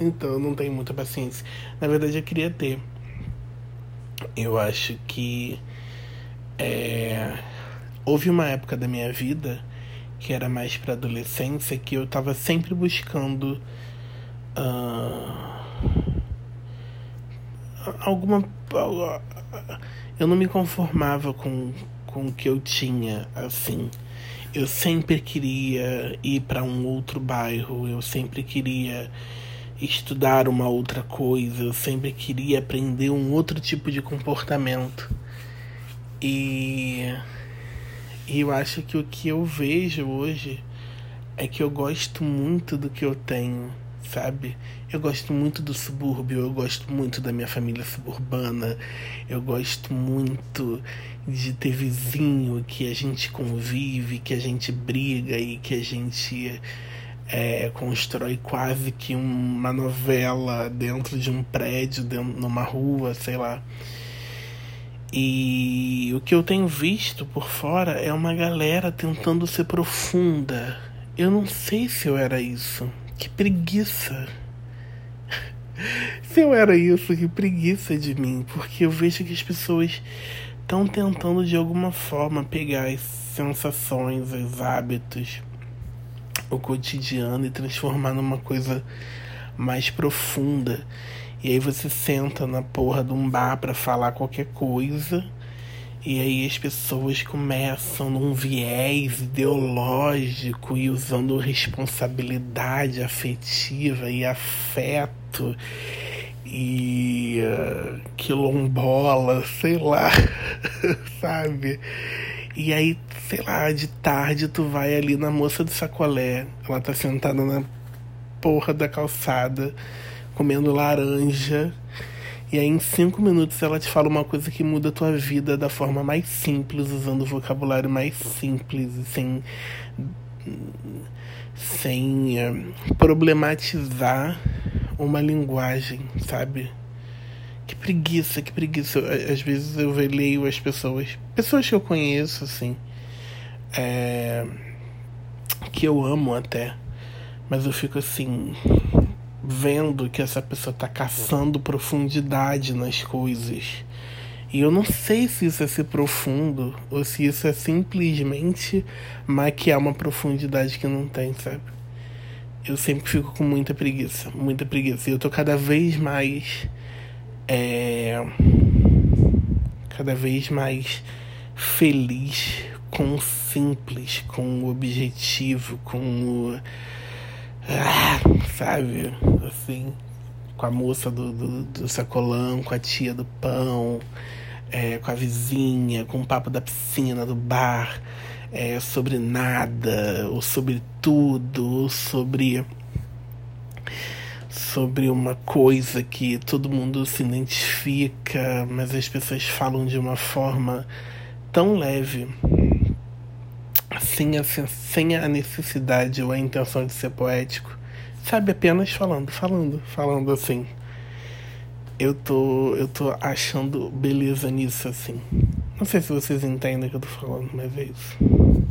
Então eu não tenho muita paciência. Na verdade eu queria ter. Eu acho que é, houve uma época da minha vida que era mais para adolescência que eu estava sempre buscando uh, alguma eu não me conformava com com o que eu tinha assim eu sempre queria ir para um outro bairro eu sempre queria estudar uma outra coisa eu sempre queria aprender um outro tipo de comportamento e, eu acho que o que eu vejo hoje é que eu gosto muito do que eu tenho, sabe? Eu gosto muito do subúrbio, eu gosto muito da minha família suburbana, eu gosto muito de ter vizinho que a gente convive, que a gente briga e que a gente é, constrói quase que uma novela dentro de um prédio, dentro, numa rua, sei lá. E o que eu tenho visto por fora é uma galera tentando ser profunda. Eu não sei se eu era isso. Que preguiça. se eu era isso, que preguiça de mim. Porque eu vejo que as pessoas estão tentando de alguma forma pegar as sensações, os hábitos, o cotidiano e transformar numa coisa mais profunda. E aí você senta na porra de um bar para falar qualquer coisa. E aí as pessoas começam num viés ideológico e usando responsabilidade afetiva e afeto e uh, quilombola, sei lá, sabe? E aí, sei lá, de tarde tu vai ali na moça do sacolé, ela tá sentada na porra da calçada comendo laranja. E aí, em cinco minutos, ela te fala uma coisa que muda a tua vida da forma mais simples, usando o vocabulário mais simples, sem, sem é, problematizar uma linguagem, sabe? Que preguiça, que preguiça. Às vezes eu leio as pessoas, pessoas que eu conheço, assim, é, que eu amo até, mas eu fico assim, vendo que essa pessoa está caçando profundidade nas coisas. E eu não sei se isso é ser profundo ou se isso é simplesmente maquiar uma profundidade que não tem, sabe? Eu sempre fico com muita preguiça, muita preguiça. E eu tô cada vez mais. É, cada vez mais feliz com o simples, com o objetivo, com o ah, sabe? Assim, com a moça do, do, do sacolão, com a tia do pão, é, com a vizinha, com o papo da piscina, do bar, é, sobre nada, ou sobre tudo, ou sobre. Sobre uma coisa que todo mundo se identifica, mas as pessoas falam de uma forma tão leve sem a, sem a necessidade ou a intenção de ser poético, sabe? Apenas falando, falando, falando assim. Eu tô, eu tô achando beleza nisso, assim. Não sei se vocês entendem o que eu tô falando, mas é isso.